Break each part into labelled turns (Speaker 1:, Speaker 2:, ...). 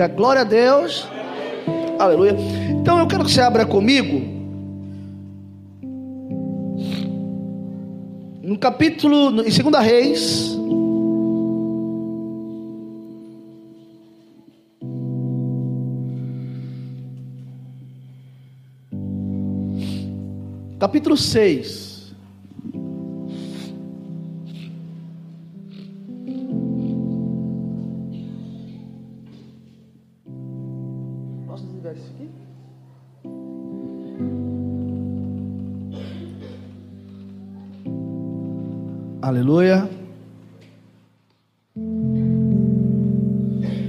Speaker 1: Glória a Deus. Aleluia. Então eu quero que você abra comigo. No capítulo, em 2 Reis. Capítulo 6. Aleluia.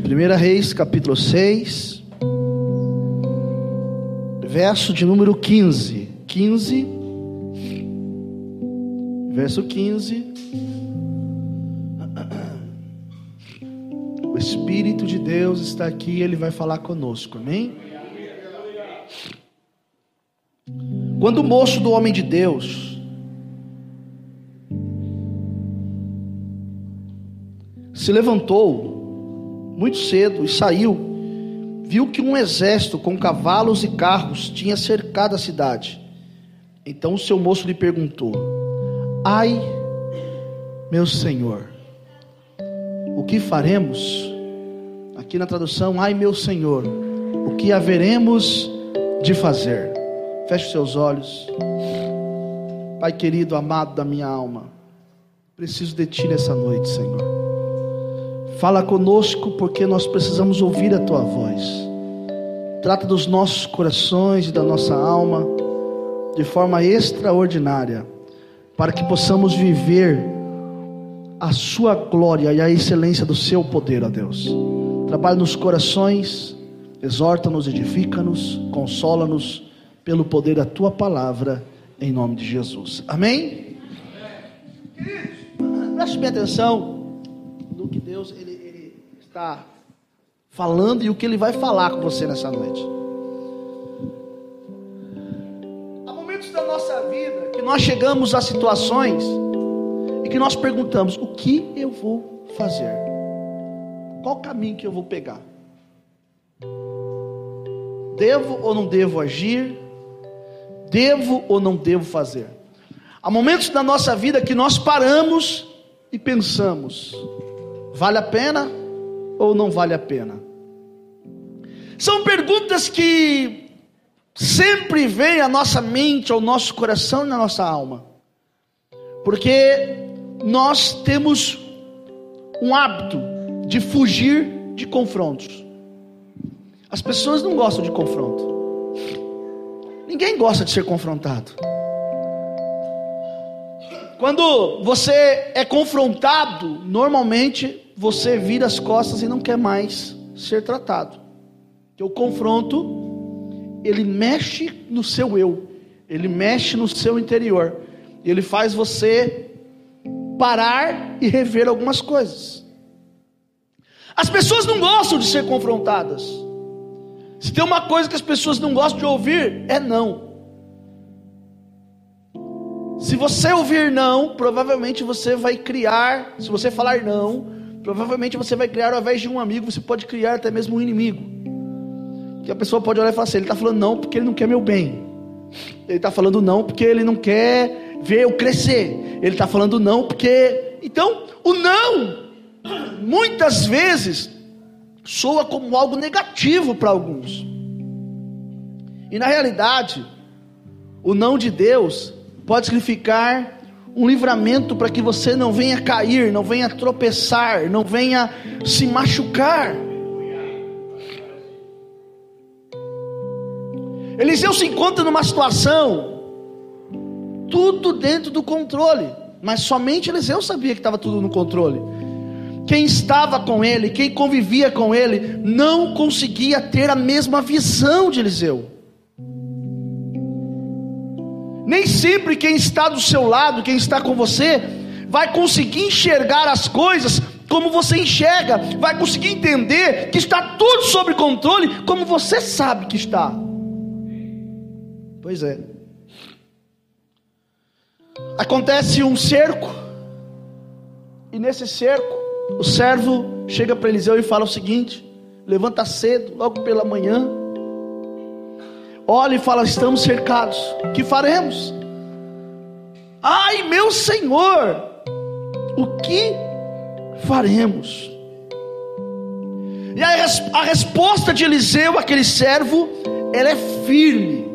Speaker 1: Primeira Reis, capítulo 6, verso de número 15. 15, verso 15. O Espírito de Deus está aqui, ele vai falar conosco, amém? Quando o moço do homem de Deus se levantou muito cedo e saiu. Viu que um exército com cavalos e carros tinha cercado a cidade. Então o seu moço lhe perguntou: Ai, meu senhor, o que faremos? Aqui na tradução, ai, meu senhor, o que haveremos de fazer? Feche seus olhos. Pai querido, amado da minha alma, preciso de Ti nessa noite, Senhor. Fala conosco porque nós precisamos ouvir a tua voz. Trata dos nossos corações e da nossa alma de forma extraordinária, para que possamos viver a sua glória e a excelência do seu poder, ó Deus. Trabalha nos corações, exorta-nos, edifica-nos, consola-nos pelo poder da tua palavra, em nome de Jesus. Amém? Preste bem atenção no que Deus ele está falando e o que ele vai falar com você nessa noite. Há momentos da nossa vida que nós chegamos a situações e que nós perguntamos: o que eu vou fazer? Qual caminho que eu vou pegar? Devo ou não devo agir? Devo ou não devo fazer? Há momentos da nossa vida que nós paramos e pensamos: vale a pena? Ou não vale a pena? São perguntas que sempre vêm à nossa mente, ao nosso coração e na nossa alma, porque nós temos um hábito de fugir de confrontos. As pessoas não gostam de confronto. Ninguém gosta de ser confrontado. Quando você é confrontado, normalmente você vira as costas e não quer mais ser tratado. Que o confronto, ele mexe no seu eu, ele mexe no seu interior, ele faz você parar e rever algumas coisas. As pessoas não gostam de ser confrontadas. Se tem uma coisa que as pessoas não gostam de ouvir, é não. Se você ouvir não, provavelmente você vai criar, se você falar não, Provavelmente você vai criar, ao invés de um amigo, você pode criar até mesmo um inimigo. Que a pessoa pode olhar e falar assim: ele está falando não porque ele não quer meu bem. Ele está falando não porque ele não quer ver eu crescer. Ele está falando não porque. Então, o não, muitas vezes, soa como algo negativo para alguns. E na realidade, o não de Deus pode significar um livramento para que você não venha cair, não venha tropeçar, não venha se machucar. Eliseu se encontra numa situação, tudo dentro do controle, mas somente Eliseu sabia que estava tudo no controle. Quem estava com ele, quem convivia com ele, não conseguia ter a mesma visão de Eliseu. Nem sempre quem está do seu lado, quem está com você, vai conseguir enxergar as coisas como você enxerga, vai conseguir entender que está tudo sob controle, como você sabe que está. Pois é. Acontece um cerco, e nesse cerco, o servo chega para Eliseu e fala o seguinte: levanta cedo, logo pela manhã, olha e fala: estamos cercados, que faremos? Ai, meu Senhor, o que faremos? E a, a resposta de Eliseu, aquele servo, ela é firme,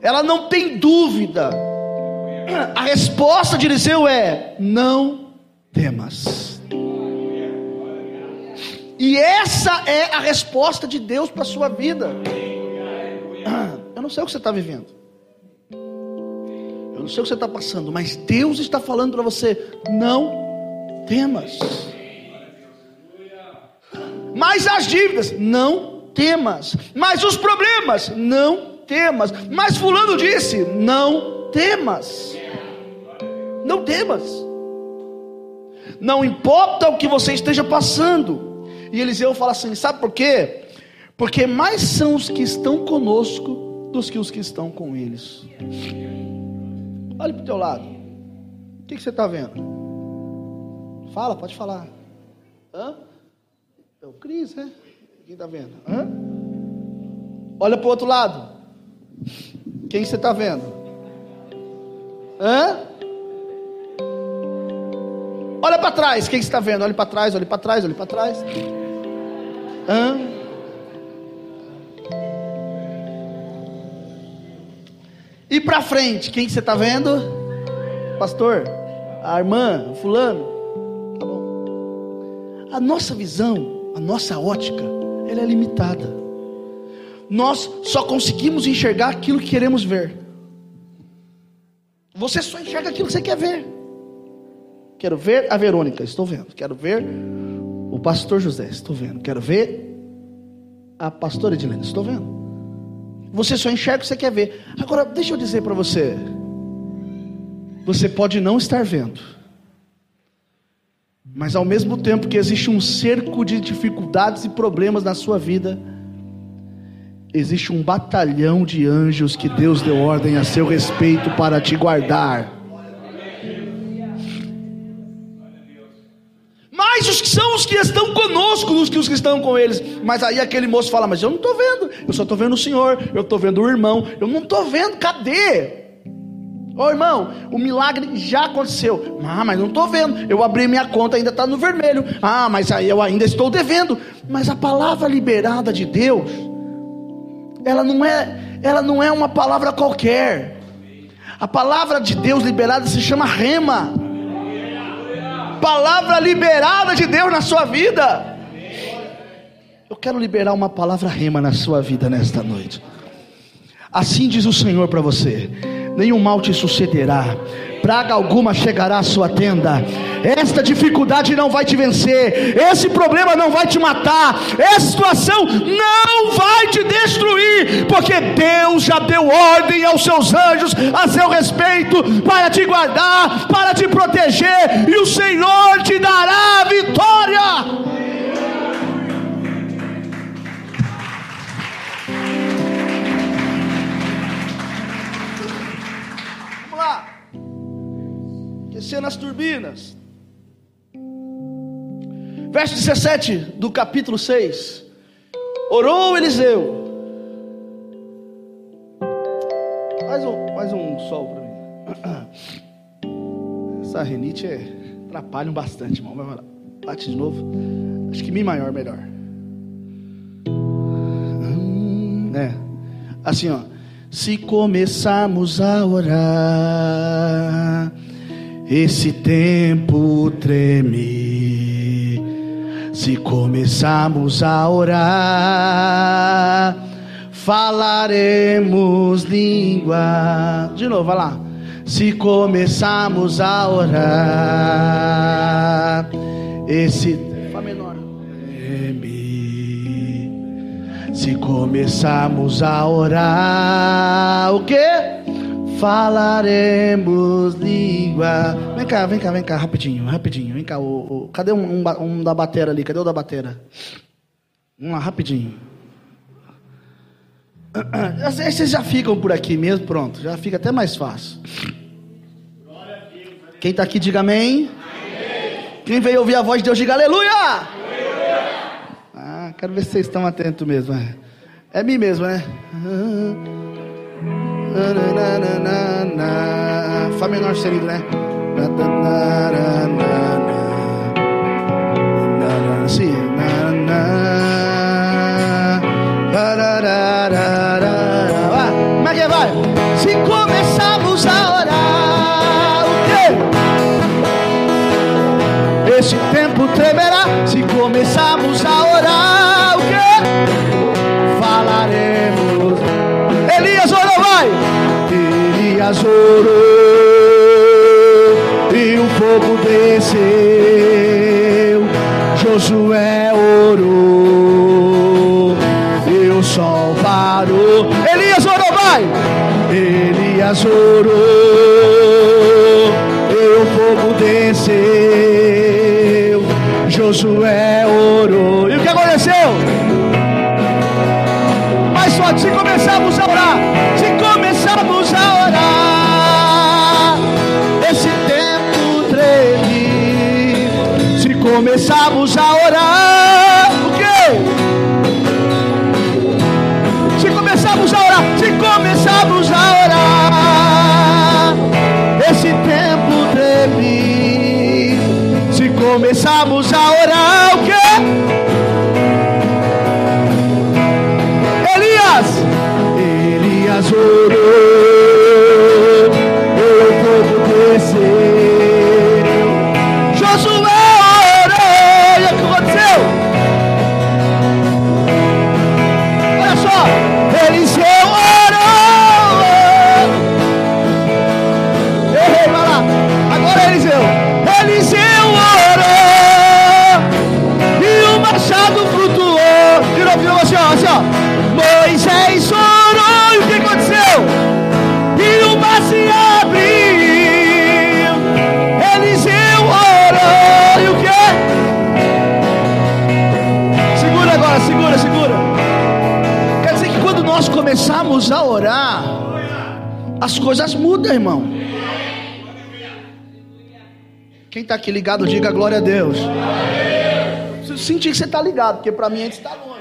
Speaker 1: ela não tem dúvida. A resposta de Eliseu é: não temas. E essa é a resposta de Deus para a sua vida. Não sei o que você está vivendo. Eu não sei o que você está passando, mas Deus está falando para você: não temas. Mas as dívidas, não temas. Mas os problemas, não temas. Mas Fulano disse: não temas. Não temas. Não importa o que você esteja passando. E Eliseu fala assim: sabe por quê? Porque mais são os que estão conosco dos que os que estão com eles. Olhe para o teu lado. O que, que você está vendo? Fala, pode falar. Hã? É o Cris, né? Quem está vendo? Hã? Olha para o outro lado. Quem você está vendo? Hã? Olha para trás. Quem você está vendo? Olha para trás, olha para trás, olha para trás. Hã? E para frente, quem você está vendo? Pastor, a irmã, o fulano. Tá bom. A nossa visão a nossa ótica, ela é limitada. Nós só conseguimos enxergar aquilo que queremos ver. Você só enxerga aquilo que você quer ver. Quero ver a Verônica, estou vendo. Quero ver o pastor José, estou vendo. Quero ver a pastora Edilene, estou vendo. Você só enxerga o que você quer ver. Agora, deixa eu dizer para você. Você pode não estar vendo. Mas ao mesmo tempo que existe um cerco de dificuldades e problemas na sua vida, existe um batalhão de anjos que Deus deu ordem a seu respeito para te guardar. Os que estão conosco dos que os que estão com eles. Mas aí aquele moço fala: Mas eu não estou vendo, eu só estou vendo o Senhor, eu estou vendo o irmão, eu não estou vendo, cadê? Ô irmão, o milagre já aconteceu. Ah, mas não estou vendo. Eu abri minha conta, ainda está no vermelho. Ah, mas aí eu ainda estou devendo. Mas a palavra liberada de Deus, ela não é, ela não é uma palavra qualquer. A palavra de Deus liberada se chama rema. Palavra liberada de Deus na sua vida. Eu quero liberar uma palavra rema na sua vida nesta noite. Assim diz o Senhor para você nenhum mal te sucederá, praga alguma chegará à sua tenda. Esta dificuldade não vai te vencer, esse problema não vai te matar, essa situação não vai te destruir, porque Deus já deu ordem aos seus anjos a seu respeito para te guardar, para te proteger, e o Senhor te dará a vitória. Descendo as turbinas. Verso 17 do capítulo 6. Orou Eliseu. Mais um, mais um sol para mim. Essa renite é, atrapalha bastante, irmão. Vai lá. Bate de novo. Acho que Mi maior melhor. É. Assim, ó. Se começarmos a orar esse tempo treme. Se começarmos a orar, falaremos língua. De novo, vai lá. Se começarmos a orar, esse Fá menor. Treme. Se começarmos a orar, o quê? Falaremos língua. Vem cá, vem cá, vem cá, rapidinho, rapidinho. Vem cá, o, o cadê um, um, um, da batera ali? Cadê o da batera? Vamos lá, rapidinho. Vocês já ficam por aqui mesmo, pronto, já fica até mais fácil. Quem está aqui, diga amém. Quem veio ouvir a voz de Deus, diga aleluia. aleluia. Ah, quero ver se vocês estão atentos mesmo. É, é mim mesmo, né? Fá menor serido, né? Sim. Como é vai? Se começarmos a orar, o quê? Esse tempo tremerá. Se começarmos a orar, Elias orou e o fogo desceu. Josué orou e o sol parou. Elias orou, vai. Elias orou e o fogo desceu. Josué orou. E o que aconteceu? Mas só se começarmos a orar, Se começarmos a orar, o quê? Se começarmos a orar, se começarmos a orar, esse tempo treme. Se começarmos a orar, o quê? Elias, Elias orou, começamos a orar, as coisas mudam, irmão. Quem está aqui ligado, diga glória a Deus. Eu senti que você está ligado, porque para mim antes está longe.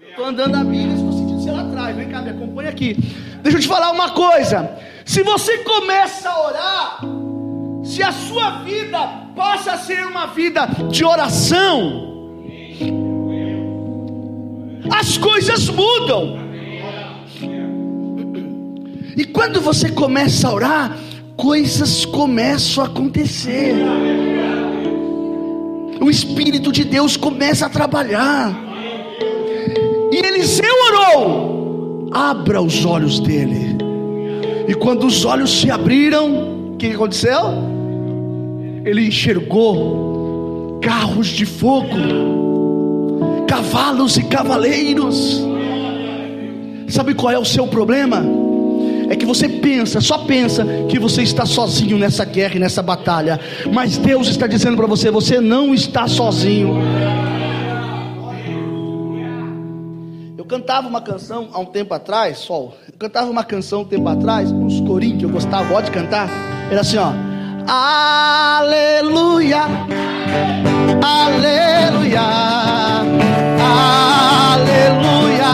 Speaker 1: Estou andando a e estou sentindo você lá atrás. Vem cá, me acompanha aqui. Deixa eu te falar uma coisa. Se você começa a orar, se a sua vida passa a ser uma vida de oração, as coisas mudam. E quando você começa a orar, coisas começam a acontecer. O Espírito de Deus começa a trabalhar. E Eliseu orou: abra os olhos dele. E quando os olhos se abriram, o que aconteceu? Ele enxergou carros de fogo, cavalos e cavaleiros. Sabe qual é o seu problema? É que você pensa, só pensa que você está sozinho nessa guerra e nessa batalha. Mas Deus está dizendo para você: você não está sozinho. Eu cantava uma canção há um tempo atrás, Sol. Eu cantava uma canção um tempo atrás, uns corinhos que eu gostava, gosto de cantar. Era assim, ó. Aleluia, aleluia, aleluia,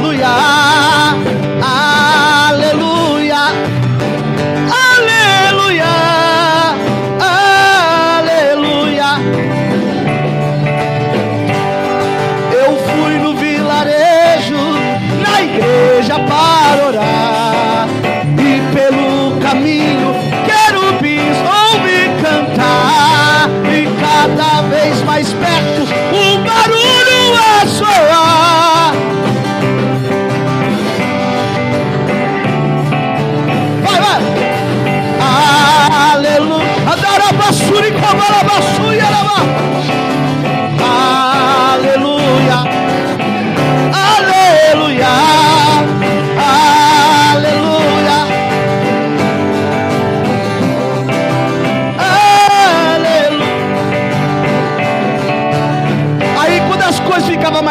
Speaker 1: aleluia,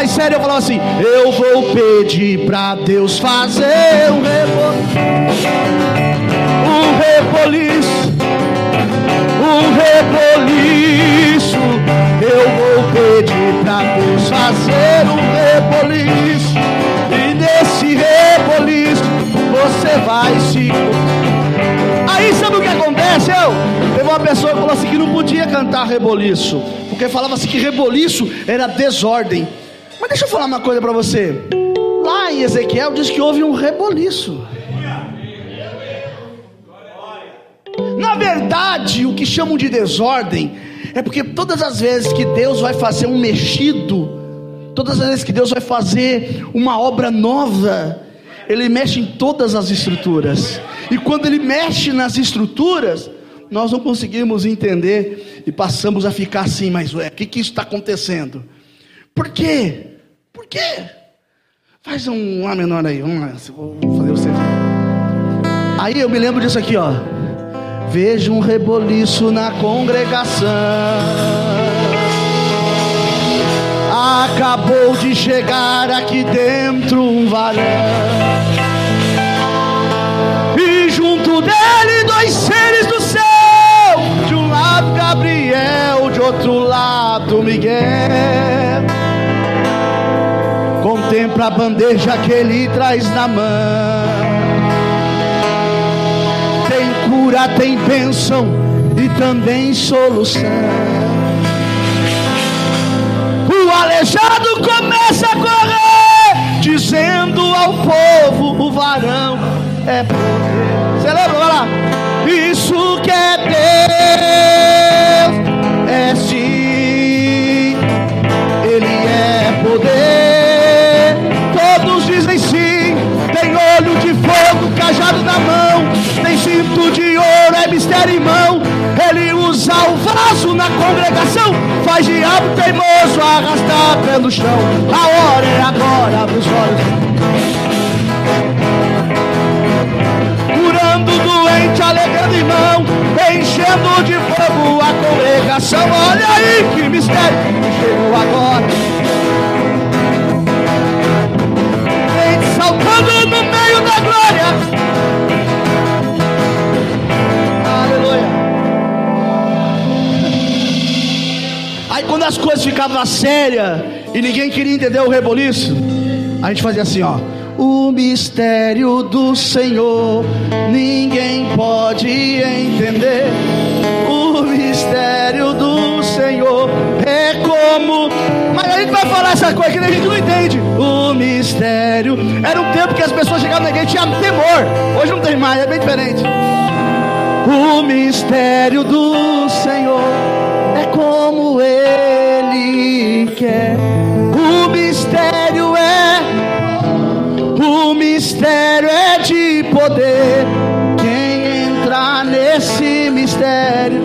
Speaker 1: mais sério, eu falava assim: Eu vou pedir pra Deus fazer um reboliço, um reboliço, um reboliço. Eu vou pedir pra Deus fazer um reboliço, e nesse reboliço você vai se. Aí sabe o que acontece? Eu, teve uma pessoa que falou assim que não podia cantar reboliço, porque falava assim que reboliço era desordem. Deixa eu falar uma coisa para você. Lá em Ezequiel diz que houve um reboliço. Na verdade, o que chamam de desordem é porque todas as vezes que Deus vai fazer um mexido, todas as vezes que Deus vai fazer uma obra nova, Ele mexe em todas as estruturas. E quando Ele mexe nas estruturas, nós não conseguimos entender e passamos a ficar assim, mas ué, o que, que está acontecendo? Por quê? Por quê? Faz um A menor aí, vamos lá, vou fazer você. Aí eu me lembro disso aqui, ó. Vejo um reboliço na congregação. Acabou de chegar aqui dentro um varão. E junto dele dois seres do céu. De um lado Gabriel, de outro lado Miguel. Contempla a bandeja que ele traz na mão cura, tem bênção e também solução. O aleijado começa a correr, dizendo ao povo: o varão o vaso na congregação, faz diabo teimoso arrastar pelo chão. A hora é agora, abre os olhos. Curando doente, alegrando irmão, enchendo de fogo a congregação. Olha aí que mistério chegou agora. Gente saltando no meio da glória. Quando as coisas ficavam sérias e ninguém queria entender o reboliço, a gente fazia assim, ó. O mistério do Senhor ninguém pode entender. O mistério do Senhor é como. Mas a gente vai falar essa coisa que a gente não entende. O mistério. Era um tempo que as pessoas chegavam na igreja e tinham temor. Hoje não tem mais, é bem diferente. O mistério do Senhor como Ele quer. O mistério é, o mistério é de poder. Quem entrar nesse mistério,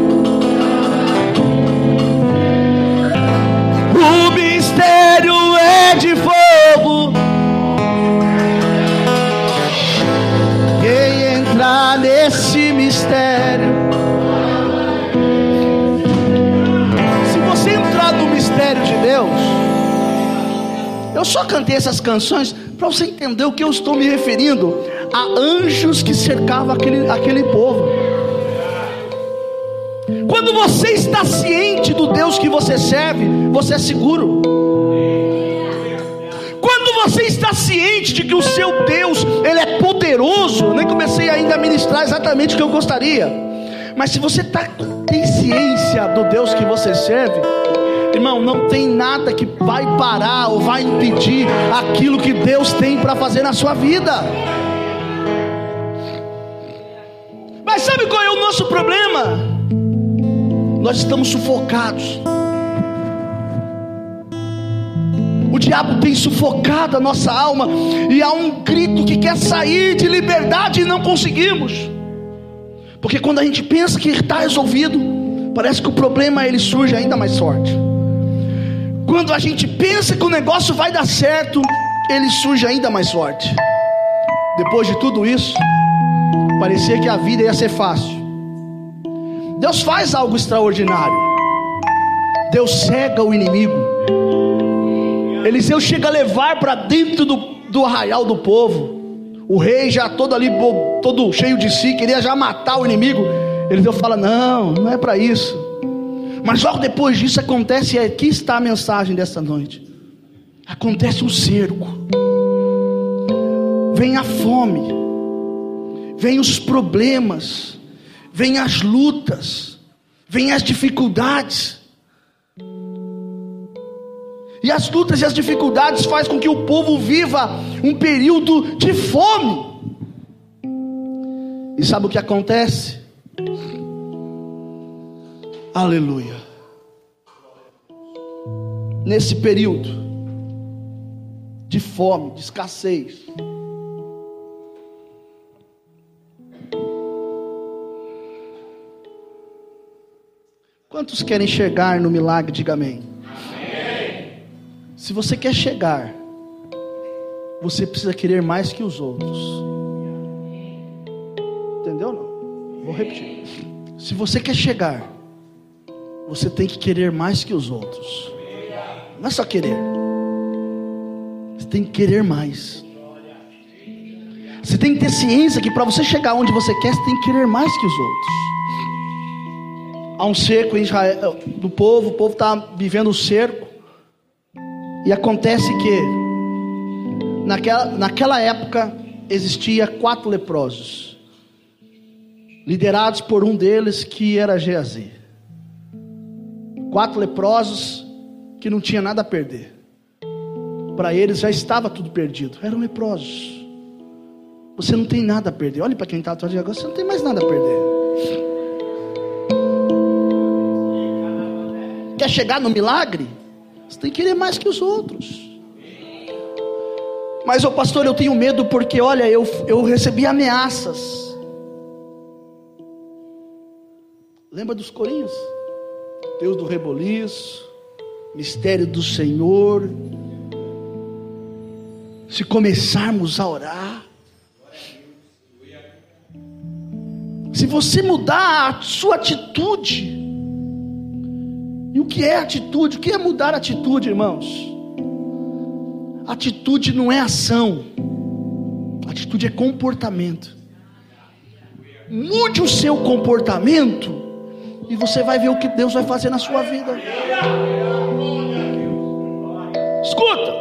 Speaker 1: Eu só cantei essas canções para você entender o que eu estou me referindo a anjos que cercavam aquele, aquele povo. Quando você está ciente do Deus que você serve, você é seguro. Quando você está ciente de que o seu Deus, ele é poderoso, nem comecei ainda a ministrar exatamente o que eu gostaria. Mas se você tá, tem ciência do Deus que você serve, Irmão, não tem nada que vai parar ou vai impedir aquilo que Deus tem para fazer na sua vida. Mas sabe qual é o nosso problema? Nós estamos sufocados. O diabo tem sufocado a nossa alma e há um grito que quer sair de liberdade e não conseguimos. Porque quando a gente pensa que está resolvido, parece que o problema ele surge ainda mais forte. Quando a gente pensa que o negócio vai dar certo, ele surge ainda mais forte. Depois de tudo isso, parecia que a vida ia ser fácil. Deus faz algo extraordinário. Deus cega o inimigo. Eliseu chega a levar para dentro do, do arraial do povo. O rei já todo ali, todo cheio de si, queria já matar o inimigo. Eliseu fala: Não, não é para isso. Mas logo depois disso acontece, e aqui está a mensagem dessa noite. Acontece um cerco. Vem a fome. vem os problemas, vem as lutas, vem as dificuldades. E as lutas e as dificuldades faz com que o povo viva um período de fome. E sabe o que acontece? Aleluia. Nesse período de fome, de escassez, Quantos querem chegar no milagre? Diga amém. amém. Se você quer chegar, você precisa querer mais que os outros. Entendeu? Não? Vou repetir. Se você quer chegar, você tem que querer mais que os outros. Não é só querer. Você tem que querer mais. Você tem que ter ciência que para você chegar onde você quer, você tem que querer mais que os outros há um cerco em Israel, do povo, o povo está vivendo o cerco. E acontece que naquela, naquela época existia quatro leprosos, liderados por um deles que era Geazi. Quatro leprosos que não tinha nada a perder. Para eles já estava tudo perdido. Eram leprosos. Você não tem nada a perder. Olhe para quem está atrás de agora, você não tem mais nada a perder. Quer chegar no milagre? Você tem que querer mais que os outros. Mas, o pastor, eu tenho medo porque, olha, eu, eu recebi ameaças. Lembra dos corinhos? Deus do reboliço, mistério do Senhor. Se começarmos a orar, se você mudar a sua atitude, e o que é atitude? O que é mudar atitude, irmãos? Atitude não é ação, atitude é comportamento. Mude o seu comportamento e você vai ver o que Deus vai fazer na sua vida. Escuta.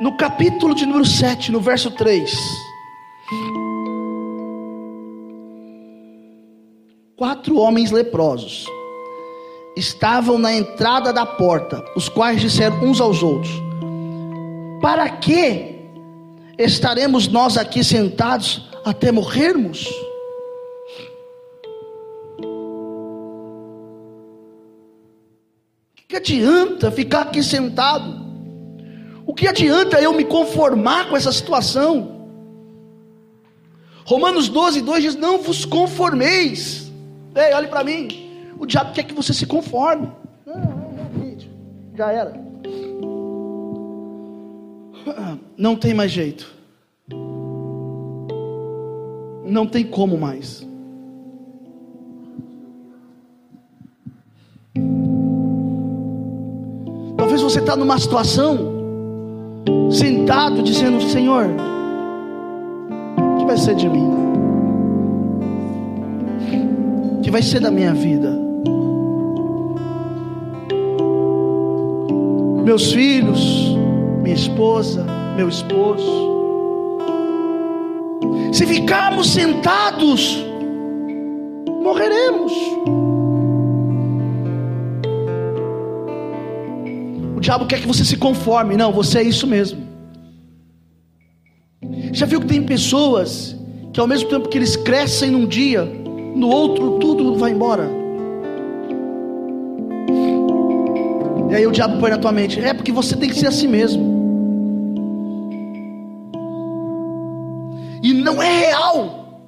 Speaker 1: No capítulo de número 7, no verso 3. quatro homens leprosos estavam na entrada da porta, os quais disseram uns aos outros: Para que estaremos nós aqui sentados até morrermos? Que adianta ficar aqui sentado? O que adianta eu me conformar com essa situação? Romanos 12, 2 diz: Não vos conformeis Ei, olhe para mim. O diabo quer que você se conforme. já era. Não tem mais jeito. Não tem como mais. Está numa situação, sentado, dizendo: Senhor, o que vai ser de mim? que vai ser da minha vida? Meus filhos, minha esposa, meu esposo. Se ficarmos sentados, morreremos. Diabo quer que você se conforme. Não, você é isso mesmo. Já viu que tem pessoas que ao mesmo tempo que eles crescem num dia, no outro tudo vai embora. E aí o diabo põe na tua mente: é porque você tem que ser assim mesmo. E não é real.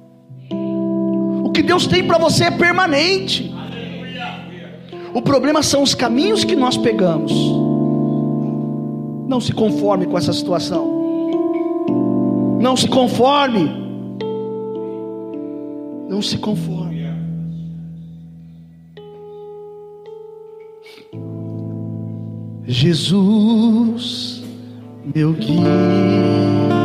Speaker 1: O que Deus tem para você é permanente. O problema são os caminhos que nós pegamos. Não se conforme com essa situação. Não se conforme. Não se conforme. Jesus, meu guia.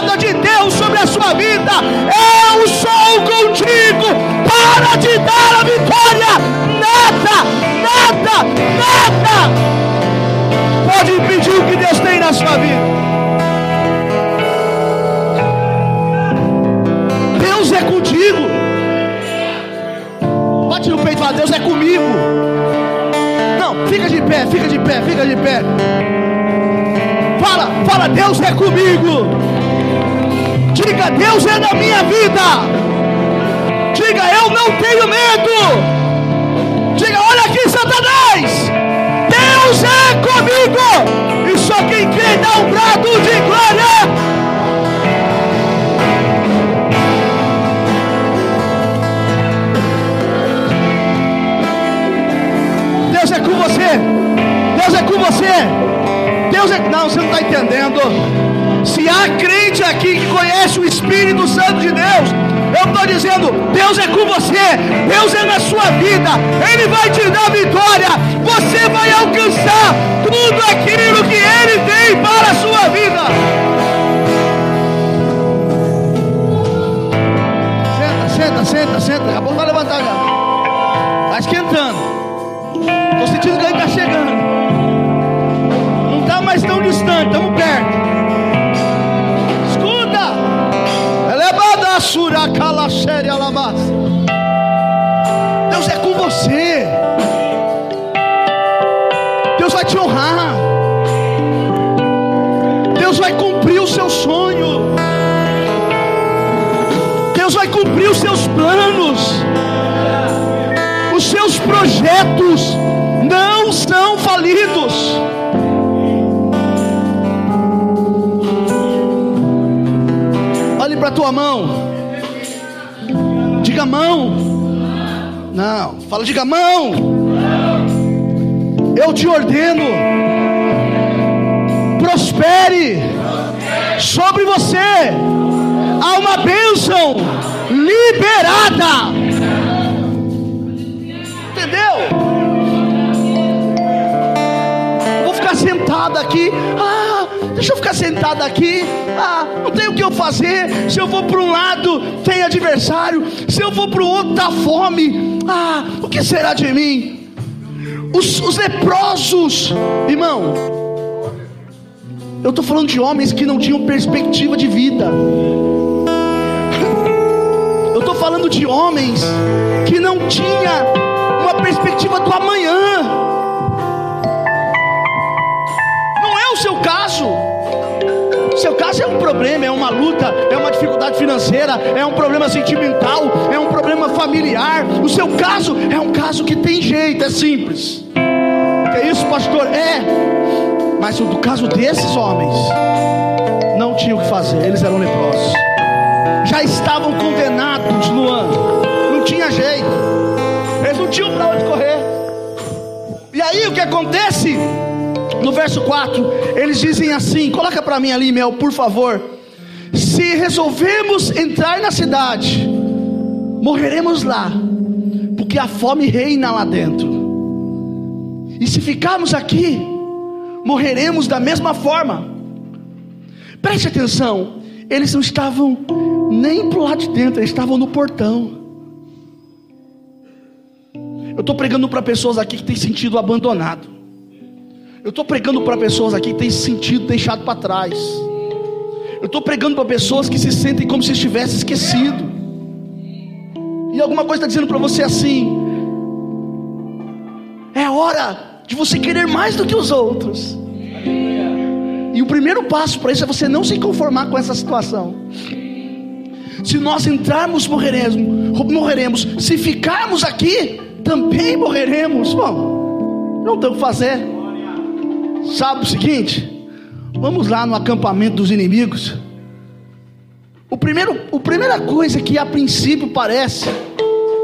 Speaker 1: palavra de Deus sobre a sua vida. Eu sou contigo para te dar a vitória. Nada, nada, nada pode impedir o que Deus tem na sua vida. Deus é contigo. Bate no peito e fala: Deus é comigo. Não, fica de pé, fica de pé, fica de pé. Fala, fala, Deus é comigo. Diga, Deus é na minha vida. Diga, eu não tenho medo. Diga, olha aqui, Satanás. Deus é comigo. E só quem crê dá um brado de glória. Deus é com você. Deus é com você. Deus é. Não, você não está entendendo. Se há crente aqui que conhece o Espírito Santo de Deus, eu estou dizendo, Deus é com você, Deus é na sua vida, Ele vai te dar vitória, você vai alcançar tudo aquilo que Ele tem para a sua vida. Senta, senta, senta, senta, a vai levantar já. Está esquentando. Estou sentindo que ele está chegando. Não está mais tão distante, estamos perto. Deus é com você. Deus vai te honrar. Deus vai cumprir o seu sonho. Deus vai cumprir os seus planos. Os seus projetos não são falidos. Olhe para a tua mão. Diga mão. Não, fala, diga mão. Eu te ordeno. Prospere sobre você. Há uma bênção liberada. Entendeu? ficar sentado aqui. Ah, deixa eu ficar sentado aqui. Ah, não tem o que eu fazer. Se eu vou para um lado, tem adversário. Se eu vou para o outro, dá fome. Ah, o que será de mim? Os, os leprosos, irmão. Eu estou falando de homens que não tinham perspectiva de vida. Eu estou falando de homens que não tinha uma perspectiva do amanhã. seu caso. O seu caso é um problema, é uma luta, é uma dificuldade financeira, é um problema sentimental, é um problema familiar. O seu caso é um caso que tem jeito, é simples. É isso, pastor? É. Mas o caso desses homens não tinha o que fazer, eles eram leprosos. Já estavam condenados no ano. Não tinha jeito. Eles não tinham para onde correr. E aí o que acontece? No verso 4, eles dizem assim: coloca para mim ali, Mel, por favor. Se resolvemos entrar na cidade, morreremos lá, porque a fome reina lá dentro. E se ficarmos aqui, morreremos da mesma forma. Preste atenção, eles não estavam nem para o lado de dentro, eles estavam no portão. Eu estou pregando para pessoas aqui que têm sentido abandonado. Eu estou pregando para pessoas aqui que têm se sentido deixado para trás. Eu estou pregando para pessoas que se sentem como se estivesse esquecido. E alguma coisa está dizendo para você assim: é hora de você querer mais do que os outros. E o primeiro passo para isso é você não se conformar com essa situação. Se nós entrarmos, morreremos. morreremos. Se ficarmos aqui, também morreremos. Bom, não tem o que fazer. Sabe o seguinte? Vamos lá no acampamento dos inimigos. O primeiro, a primeira coisa que a princípio parece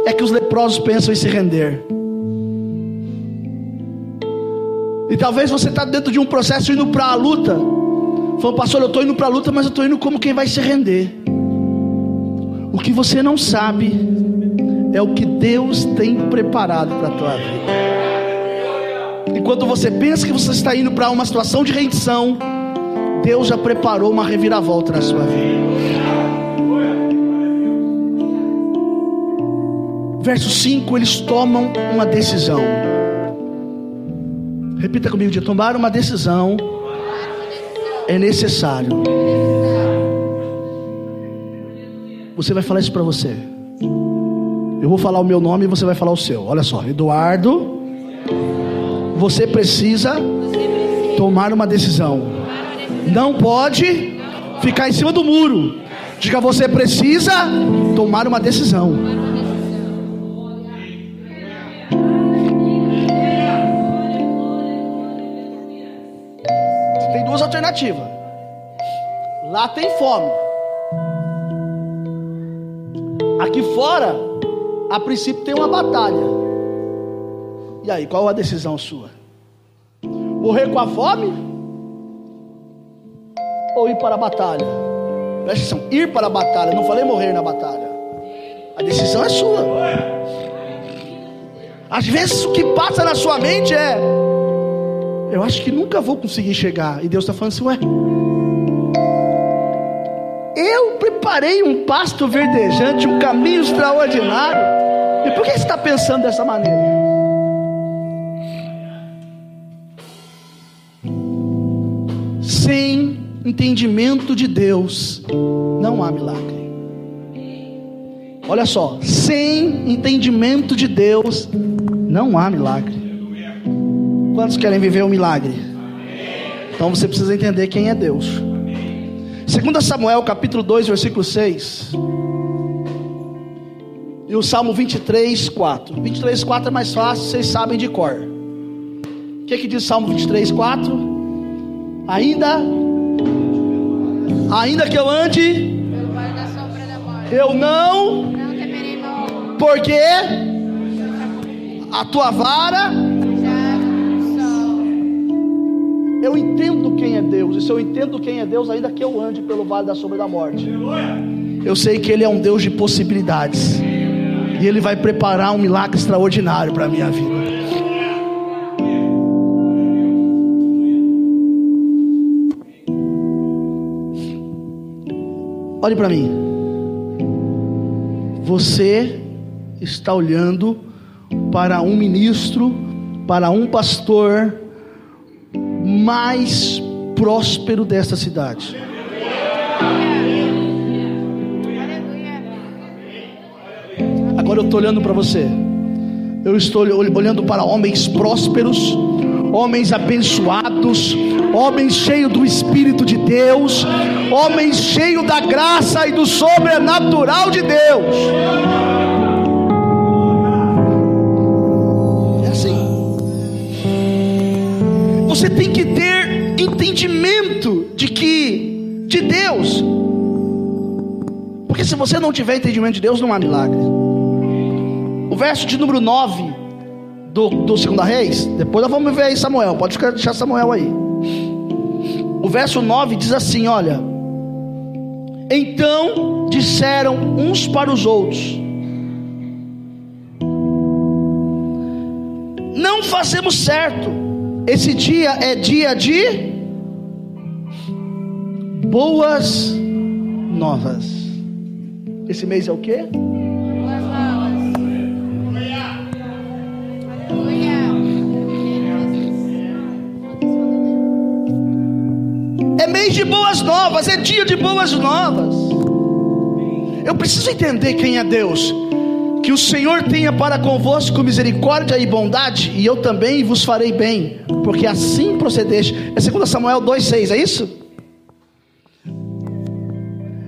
Speaker 1: é que os leprosos pensam em se render. E talvez você está dentro de um processo indo para a luta. Falando, pastor, eu estou indo para a luta, mas eu estou indo como quem vai se render. O que você não sabe é o que Deus tem preparado para a tua vida. Enquanto você pensa que você está indo para uma situação de rendição, Deus já preparou uma reviravolta na sua vida. Verso 5: eles tomam uma decisão. Repita comigo: de tomar uma decisão é necessário. Você vai falar isso para você. Eu vou falar o meu nome e você vai falar o seu. Olha só, Eduardo. Você precisa tomar uma decisão. Não pode ficar em cima do muro. Diga, você precisa tomar uma decisão. Tem duas alternativas. Lá tem fome. Aqui fora, a princípio tem uma batalha. E aí, qual a decisão sua? Morrer com a fome? Ou ir para a batalha? Presta atenção, ir para a batalha, não falei morrer na batalha. A decisão é sua. Às vezes o que passa na sua mente é: Eu acho que nunca vou conseguir chegar. E Deus está falando assim: Ué, eu preparei um pasto verdejante, um caminho extraordinário. E por que você está pensando dessa maneira? Sem entendimento de Deus, não há milagre. Olha só, sem entendimento de Deus, não há milagre. Quantos querem viver o um milagre? Então você precisa entender quem é Deus. 2 Samuel capítulo 2, versículo 6. E o Salmo 23, 4. 23, 4 é mais fácil, vocês sabem de cor. O que, que diz Salmo 23, 4? Ainda, ainda que eu ande, eu não, porque a tua vara Eu entendo quem é Deus, e se eu entendo quem é Deus, ainda que eu ande pelo vale da sombra da morte, eu sei que Ele é um Deus de possibilidades, e Ele vai preparar um milagre extraordinário para a minha vida. Olhe para mim, você está olhando para um ministro, para um pastor, mais próspero desta cidade. Agora eu estou olhando para você. Eu estou olhando para homens prósperos, homens abençoados, homens cheios do Espírito de Deus, homens cheios da graça e do sobrenatural de Deus. você tem que ter entendimento de que de Deus. Porque se você não tiver entendimento de Deus, não há milagre. O verso de número 9 do, do Segunda Reis, depois nós vamos ver aí Samuel, pode ficar, deixar Samuel aí. O verso 9 diz assim: Olha, então disseram uns para os outros: Não fazemos certo esse dia é dia de boas novas. Esse mês é o quê? Mês de boas novas, é dia de boas novas. Eu preciso entender quem é Deus. Que o Senhor tenha para convosco misericórdia e bondade, e eu também vos farei bem, porque assim procedeste. É 2 Samuel 2,6, é isso?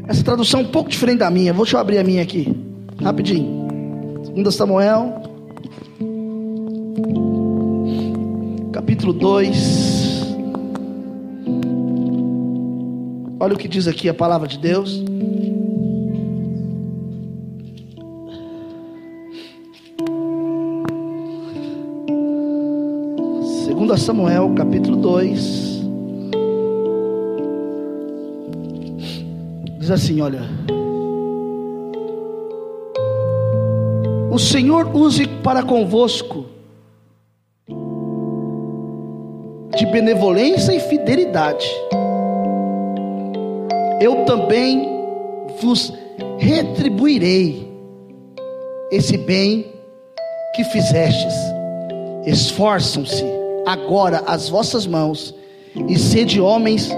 Speaker 1: Essa tradução é um pouco diferente da minha. Vou eu abrir a minha aqui, rapidinho. 2 Samuel, capítulo 2. Olha o que diz aqui a palavra de Deus. Segundo Samuel, capítulo 2. Diz assim, olha: O Senhor use para convosco de benevolência e fidelidade. Eu também vos retribuirei esse bem que fizestes. Esforçam-se agora as vossas mãos e sede homens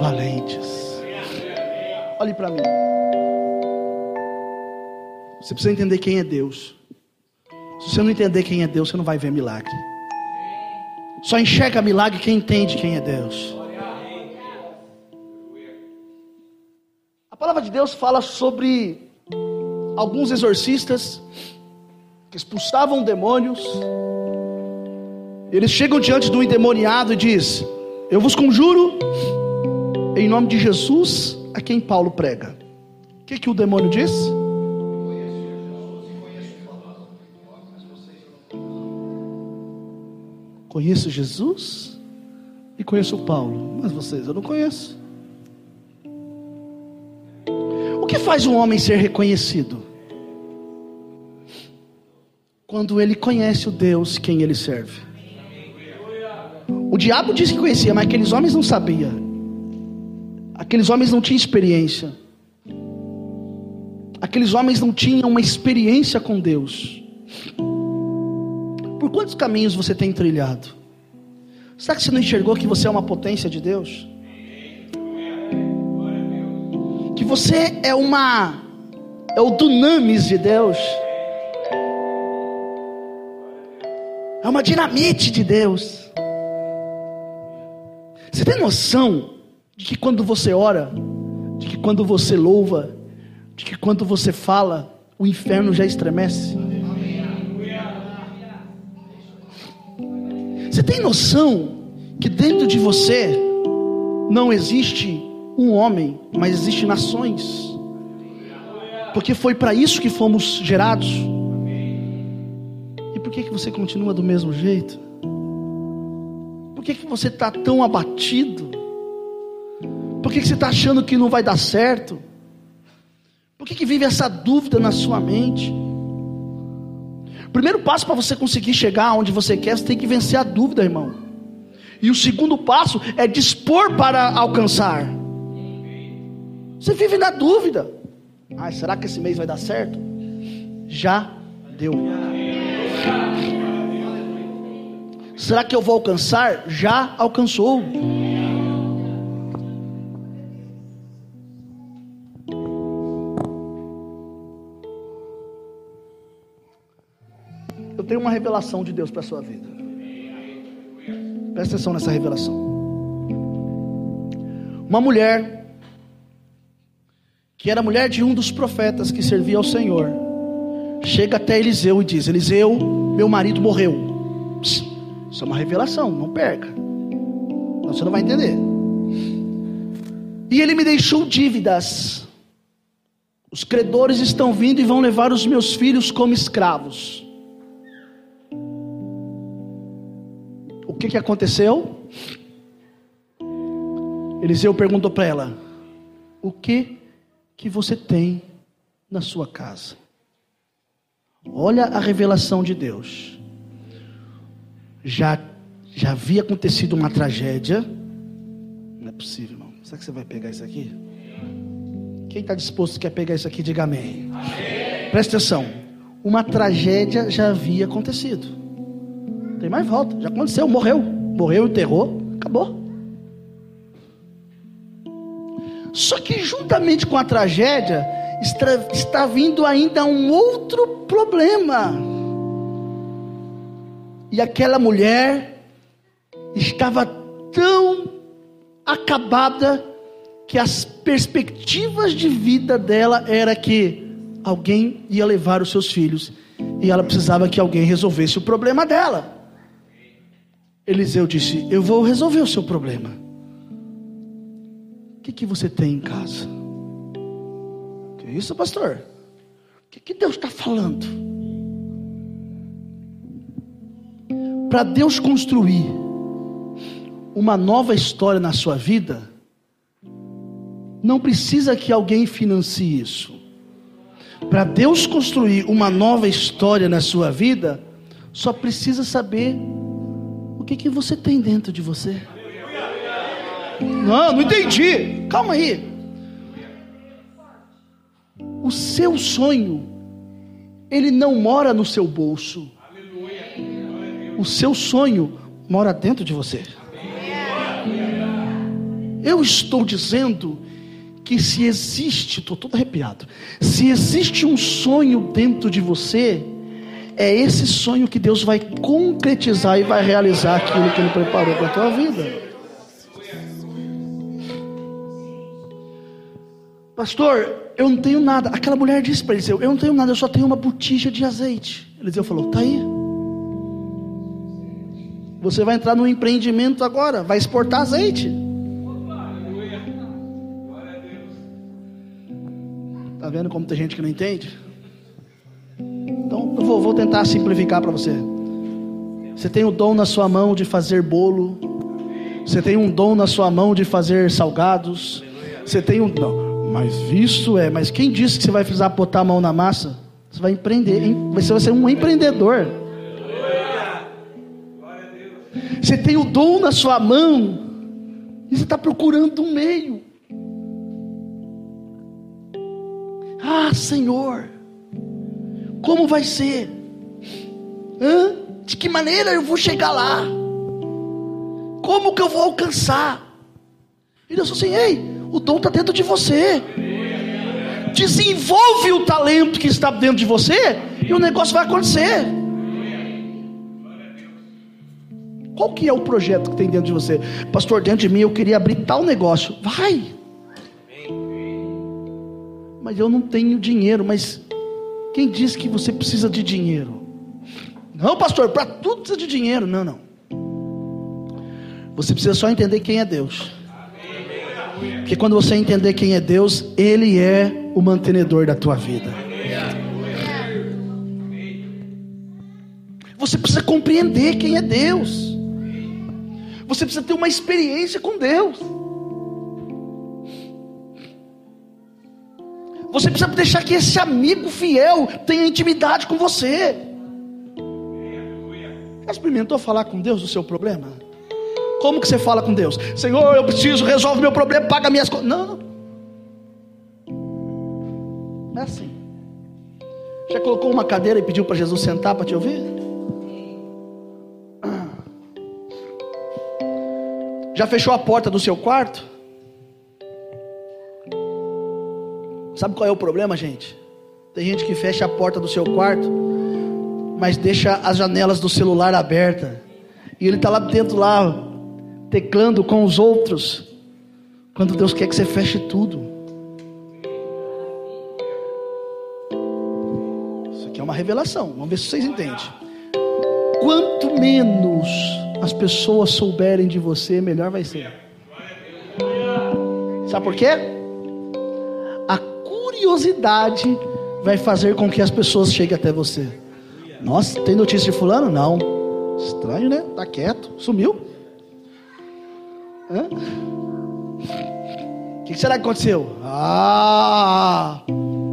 Speaker 1: valentes. Olhe para mim. Você precisa entender quem é Deus. Se você não entender quem é Deus, você não vai ver milagre. Só enxerga milagre quem entende quem é Deus. Palavra de Deus fala sobre alguns exorcistas que expulsavam demônios. Eles chegam diante do endemoniado e diz: Eu vos conjuro em nome de Jesus a quem Paulo prega. O que, que o demônio diz? Conheço Jesus e conheço Paulo, mas vocês eu não conheço. Que faz um homem ser reconhecido? Quando ele conhece o Deus quem ele serve. O diabo disse que conhecia, mas aqueles homens não sabiam. Aqueles homens não tinham experiência. Aqueles homens não tinham uma experiência com Deus. Por quantos caminhos você tem trilhado? Será que você não enxergou que você é uma potência de Deus? Você é uma é o dunamis de Deus. É uma dinamite de Deus. Você tem noção de que quando você ora, de que quando você louva, de que quando você fala, o inferno já estremece? Você tem noção que dentro de você não existe um homem, mas existe nações? Porque foi para isso que fomos gerados. E por que, que você continua do mesmo jeito? Por que, que você está tão abatido? Por que, que você está achando que não vai dar certo? Por que, que vive essa dúvida na sua mente? primeiro passo para você conseguir chegar onde você quer, você tem que vencer a dúvida, irmão. E o segundo passo é dispor para alcançar. Você vive na dúvida. Ah, será que esse mês vai dar certo? Já deu. Será que eu vou alcançar? Já alcançou. Eu tenho uma revelação de Deus para a sua vida. Presta atenção nessa revelação. Uma mulher, que era mulher de um dos profetas que servia ao Senhor, chega até Eliseu e diz: Eliseu, meu marido morreu. Isso é uma revelação, não perca. Você não vai entender. E ele me deixou dívidas. Os credores estão vindo e vão levar os meus filhos como escravos. que, que aconteceu? Eliseu perguntou para ela: O que que você tem na sua casa? Olha a revelação de Deus. Já já havia acontecido uma tragédia. Não é possível, irmão. Será que você vai pegar isso aqui? Quem está disposto quer pegar isso aqui, diga amém. amém. Presta atenção. Uma tragédia já havia acontecido tem mais volta. Já aconteceu, morreu. Morreu, enterrou, acabou. Só que juntamente com a tragédia, está, está vindo ainda um outro problema. E aquela mulher estava tão acabada que as perspectivas de vida dela era que alguém ia levar os seus filhos e ela precisava que alguém resolvesse o problema dela. Eliseu disse: Eu vou resolver o seu problema. O que, que você tem em casa? Que isso, pastor? O que, que Deus está falando? Para Deus construir uma nova história na sua vida, não precisa que alguém financie isso. Para Deus construir uma nova história na sua vida, só precisa saber o que, que você tem dentro de você? Não, não entendi. Calma aí. O seu sonho, ele não mora no seu bolso. O seu sonho mora dentro de você. Eu estou dizendo que se existe, estou todo arrepiado, se existe um sonho dentro de você, é esse sonho que Deus vai concretizar e vai realizar aquilo que Ele preparou para a tua vida. Pastor, eu não tenho nada. Aquela mulher disse para Eliseu: Eu não tenho nada, eu só tenho uma botija de azeite. Eliseu falou: Tá aí. Você vai entrar no empreendimento agora, vai exportar azeite. Tá vendo como tem gente que não entende? Então, eu vou, vou tentar simplificar para você. Você tem o dom na sua mão de fazer bolo. Você tem um dom na sua mão de fazer salgados. Você tem um. Não, mas isso é. Mas quem disse que você vai precisar botar a mão na massa? Você vai empreender. Você vai ser um empreendedor. Você tem o dom na sua mão. E você está procurando um meio. Ah, Senhor, como vai ser? Hã? De que maneira eu vou chegar lá? Como que eu vou alcançar? E Deus falou assim: ei, o dom está dentro de você. Desenvolve o talento que está dentro de você e o negócio vai acontecer. Qual que é o projeto que tem dentro de você? Pastor, dentro de mim eu queria abrir tal negócio. Vai. Mas eu não tenho dinheiro, mas quem diz que você precisa de dinheiro? Não, pastor, para tudo precisa de dinheiro. Não, não. Você precisa só entender quem é Deus. Porque quando você entender quem é Deus, Ele é o mantenedor da tua vida. Você precisa compreender quem é Deus. Você precisa ter uma experiência com Deus. Você precisa deixar que esse amigo fiel tenha intimidade com você. Já experimentou falar com Deus do seu problema? Como que você fala com Deus? Senhor, eu preciso, resolve meu problema, paga minhas coisas. Não, não. É assim. Já colocou uma cadeira e pediu para Jesus sentar para te ouvir? Já fechou a porta do seu quarto? Sabe qual é o problema, gente? Tem gente que fecha a porta do seu quarto, mas deixa as janelas do celular abertas. E ele está lá dentro, lá, teclando com os outros. Quando Deus quer que você feche tudo. Isso aqui é uma revelação. Vamos ver se vocês entendem. Quanto menos as pessoas souberem de você, melhor vai ser. Sabe por quê? curiosidade vai fazer com que as pessoas cheguem até você. Nossa, tem notícia de fulano? Não. Estranho, né? Tá quieto, sumiu. O que será que aconteceu? Ah,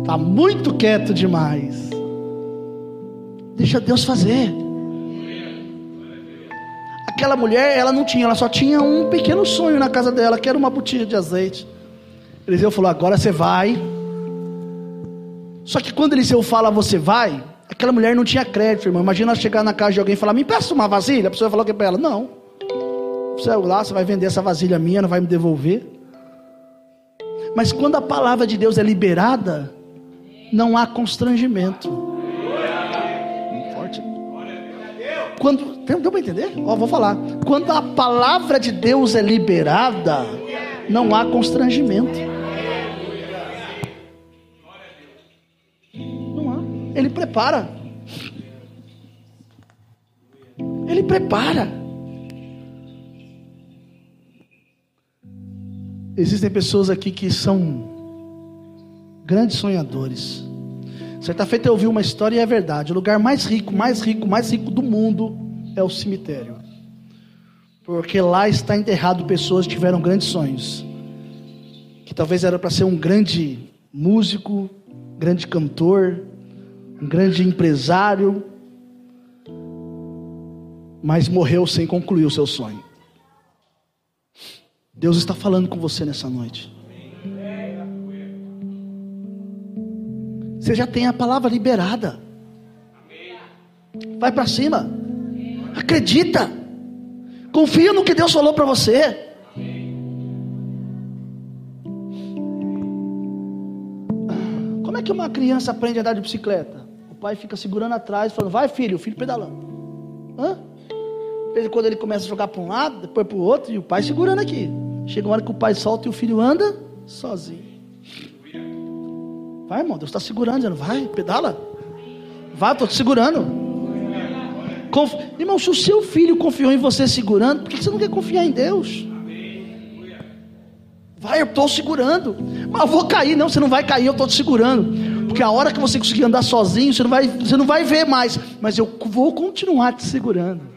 Speaker 1: tá muito quieto demais. Deixa Deus fazer. Aquela mulher, ela não tinha, ela só tinha um pequeno sonho na casa dela, que era uma botija de azeite. Eliseu falou: agora você vai só que quando Eliseu fala, você vai, aquela mulher não tinha crédito, irmão. Imagina chegar na casa de alguém e falar, me peça uma vasilha. A pessoa falou que para ela, não. Vai lá, você vai vender essa vasilha minha, não vai me devolver. Mas quando a palavra de Deus é liberada, não há constrangimento. Forte. Quando, deu para entender? Ó, vou falar. Quando a palavra de Deus é liberada, não há constrangimento. Ele prepara. Ele prepara. Existem pessoas aqui que são grandes sonhadores. Certa feita eu ouvi uma história e é verdade. O lugar mais rico, mais rico, mais rico do mundo é o cemitério. Porque lá está enterrado pessoas que tiveram grandes sonhos. Que talvez era para ser um grande músico, grande cantor, um grande empresário, mas morreu sem concluir o seu sonho. Deus está falando com você nessa noite. Você já tem a palavra liberada. Vai para cima. Acredita. Confia no que Deus falou para você. Como é que uma criança aprende a andar de bicicleta? O pai fica segurando atrás, falando, vai filho, o filho pedalando. Hã? Quando ele começa a jogar para um lado, depois para o outro, e o pai segurando aqui. Chega uma hora que o pai solta e o filho anda sozinho. Vai, irmão, Deus está segurando, dizendo, vai, pedala. Vai, estou te segurando. Conf... Irmão, se o seu filho confiou em você segurando, por que você não quer confiar em Deus? Vai, eu estou segurando. Mas eu vou cair. Não, você não vai cair, eu estou te segurando. Porque a hora que você conseguir andar sozinho, você não, vai, você não vai ver mais. Mas eu vou continuar te segurando.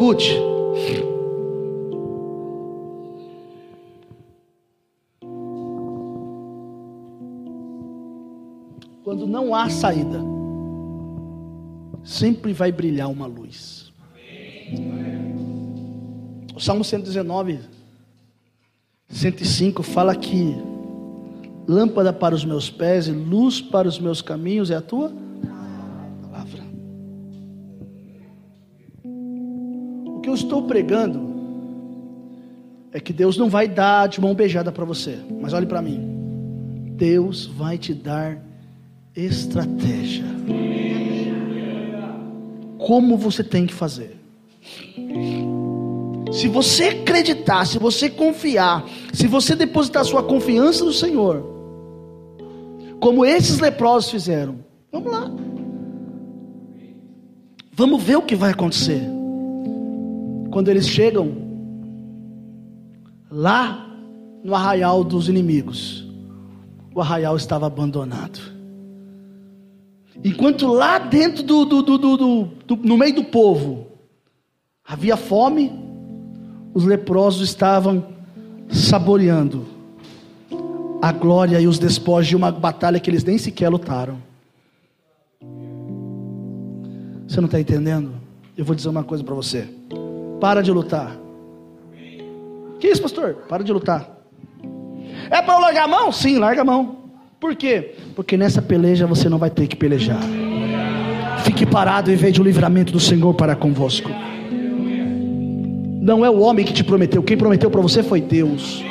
Speaker 1: Escute. Quando não há saída, sempre vai brilhar uma luz. O Salmo 119, 105 fala que lâmpada para os meus pés e luz para os meus caminhos é a tua eu estou pregando é que Deus não vai dar de mão beijada para você, mas olhe para mim. Deus vai te dar estratégia. Como você tem que fazer? Se você acreditar, se você confiar, se você depositar sua confiança no Senhor, como esses leprosos fizeram, vamos lá. Vamos ver o que vai acontecer. Quando eles chegam lá no arraial dos inimigos, o arraial estava abandonado. Enquanto lá dentro do, do, do, do, no meio do povo havia fome, os leprosos estavam saboreando a glória e os despojos de uma batalha que eles nem sequer lutaram. Você não está entendendo? Eu vou dizer uma coisa para você. Para de lutar. Que isso, pastor? Para de lutar. É para eu largar a mão? Sim, larga a mão. Por quê? Porque nessa peleja você não vai ter que pelejar. Fique parado e veja o livramento do Senhor para convosco. Não é o homem que te prometeu, quem prometeu para você foi Deus.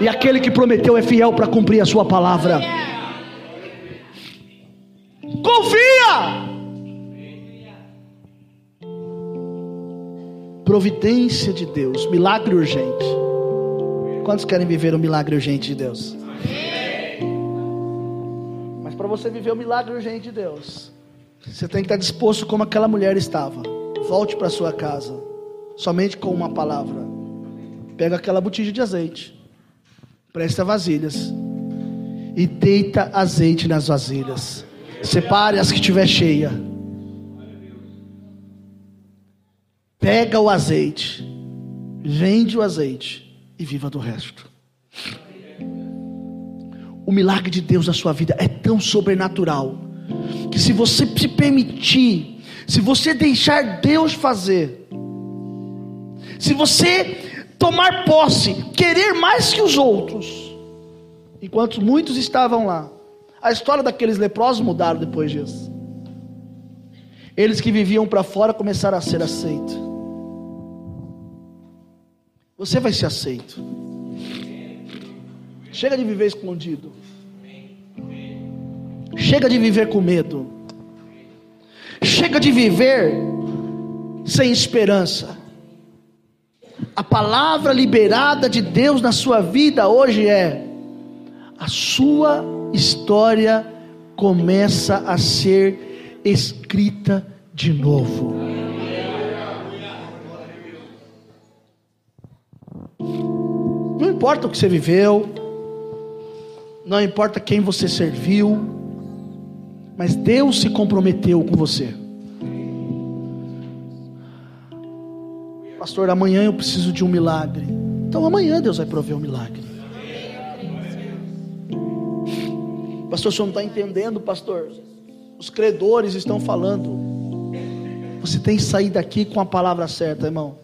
Speaker 1: E aquele que prometeu é fiel para cumprir a sua palavra. Confia! Providência de Deus, milagre urgente. Quantos querem viver o milagre urgente de Deus? você viver o milagre urgente de Deus, você tem que estar disposto como aquela mulher estava. Volte para sua casa, somente com uma palavra. Pega aquela botija de azeite, presta vasilhas e deita azeite nas vasilhas. Separe as que tiver cheia. Pega o azeite, vende o azeite e viva do resto o milagre de Deus na sua vida é tão sobrenatural que se você se permitir, se você deixar Deus fazer, se você tomar posse, querer mais que os outros, enquanto muitos estavam lá, a história daqueles leprosos mudaram depois disso. Eles que viviam para fora começaram a ser aceitos. Você vai ser aceito. Chega de viver escondido. Chega de viver com medo. Chega de viver sem esperança. A palavra liberada de Deus na sua vida hoje é: a sua história começa a ser escrita de novo. Importa o que você viveu, não importa quem você serviu, mas Deus se comprometeu com você. Pastor, amanhã eu preciso de um milagre. Então amanhã Deus vai prover um milagre. Pastor, o senhor não está entendendo, pastor? Os credores estão falando. Você tem que sair daqui com a palavra certa, irmão.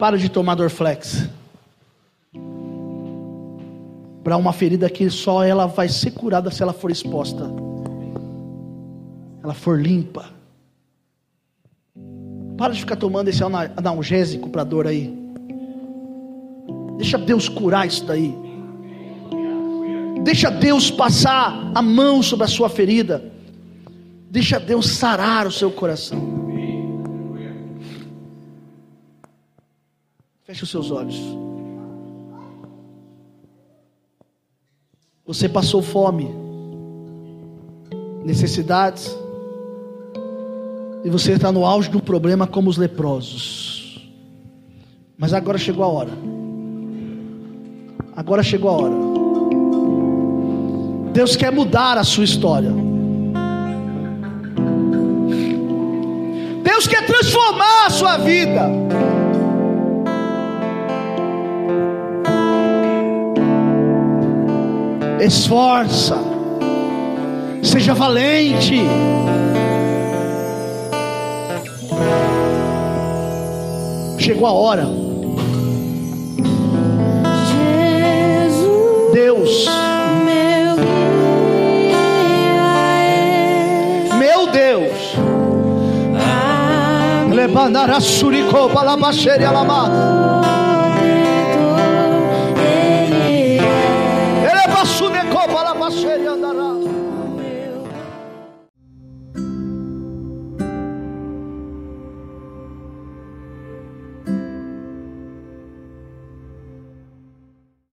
Speaker 1: Para de tomar Dorflex para uma ferida que só ela vai ser curada se ela for exposta. Ela for limpa. Para de ficar tomando esse analgésico para dor aí. Deixa Deus curar isso daí. Deixa Deus passar a mão sobre a sua ferida. Deixa Deus sarar o seu coração. Feche os seus olhos. Você passou fome, necessidades, e você está no auge do problema como os leprosos. Mas agora chegou a hora. Agora chegou a hora. Deus quer mudar a sua história. Deus quer transformar a sua vida. Esforça, seja valente. Chegou a hora.
Speaker 2: Jesus,
Speaker 1: Deus, meu Deus,
Speaker 2: a
Speaker 1: levantará suricô para a alama.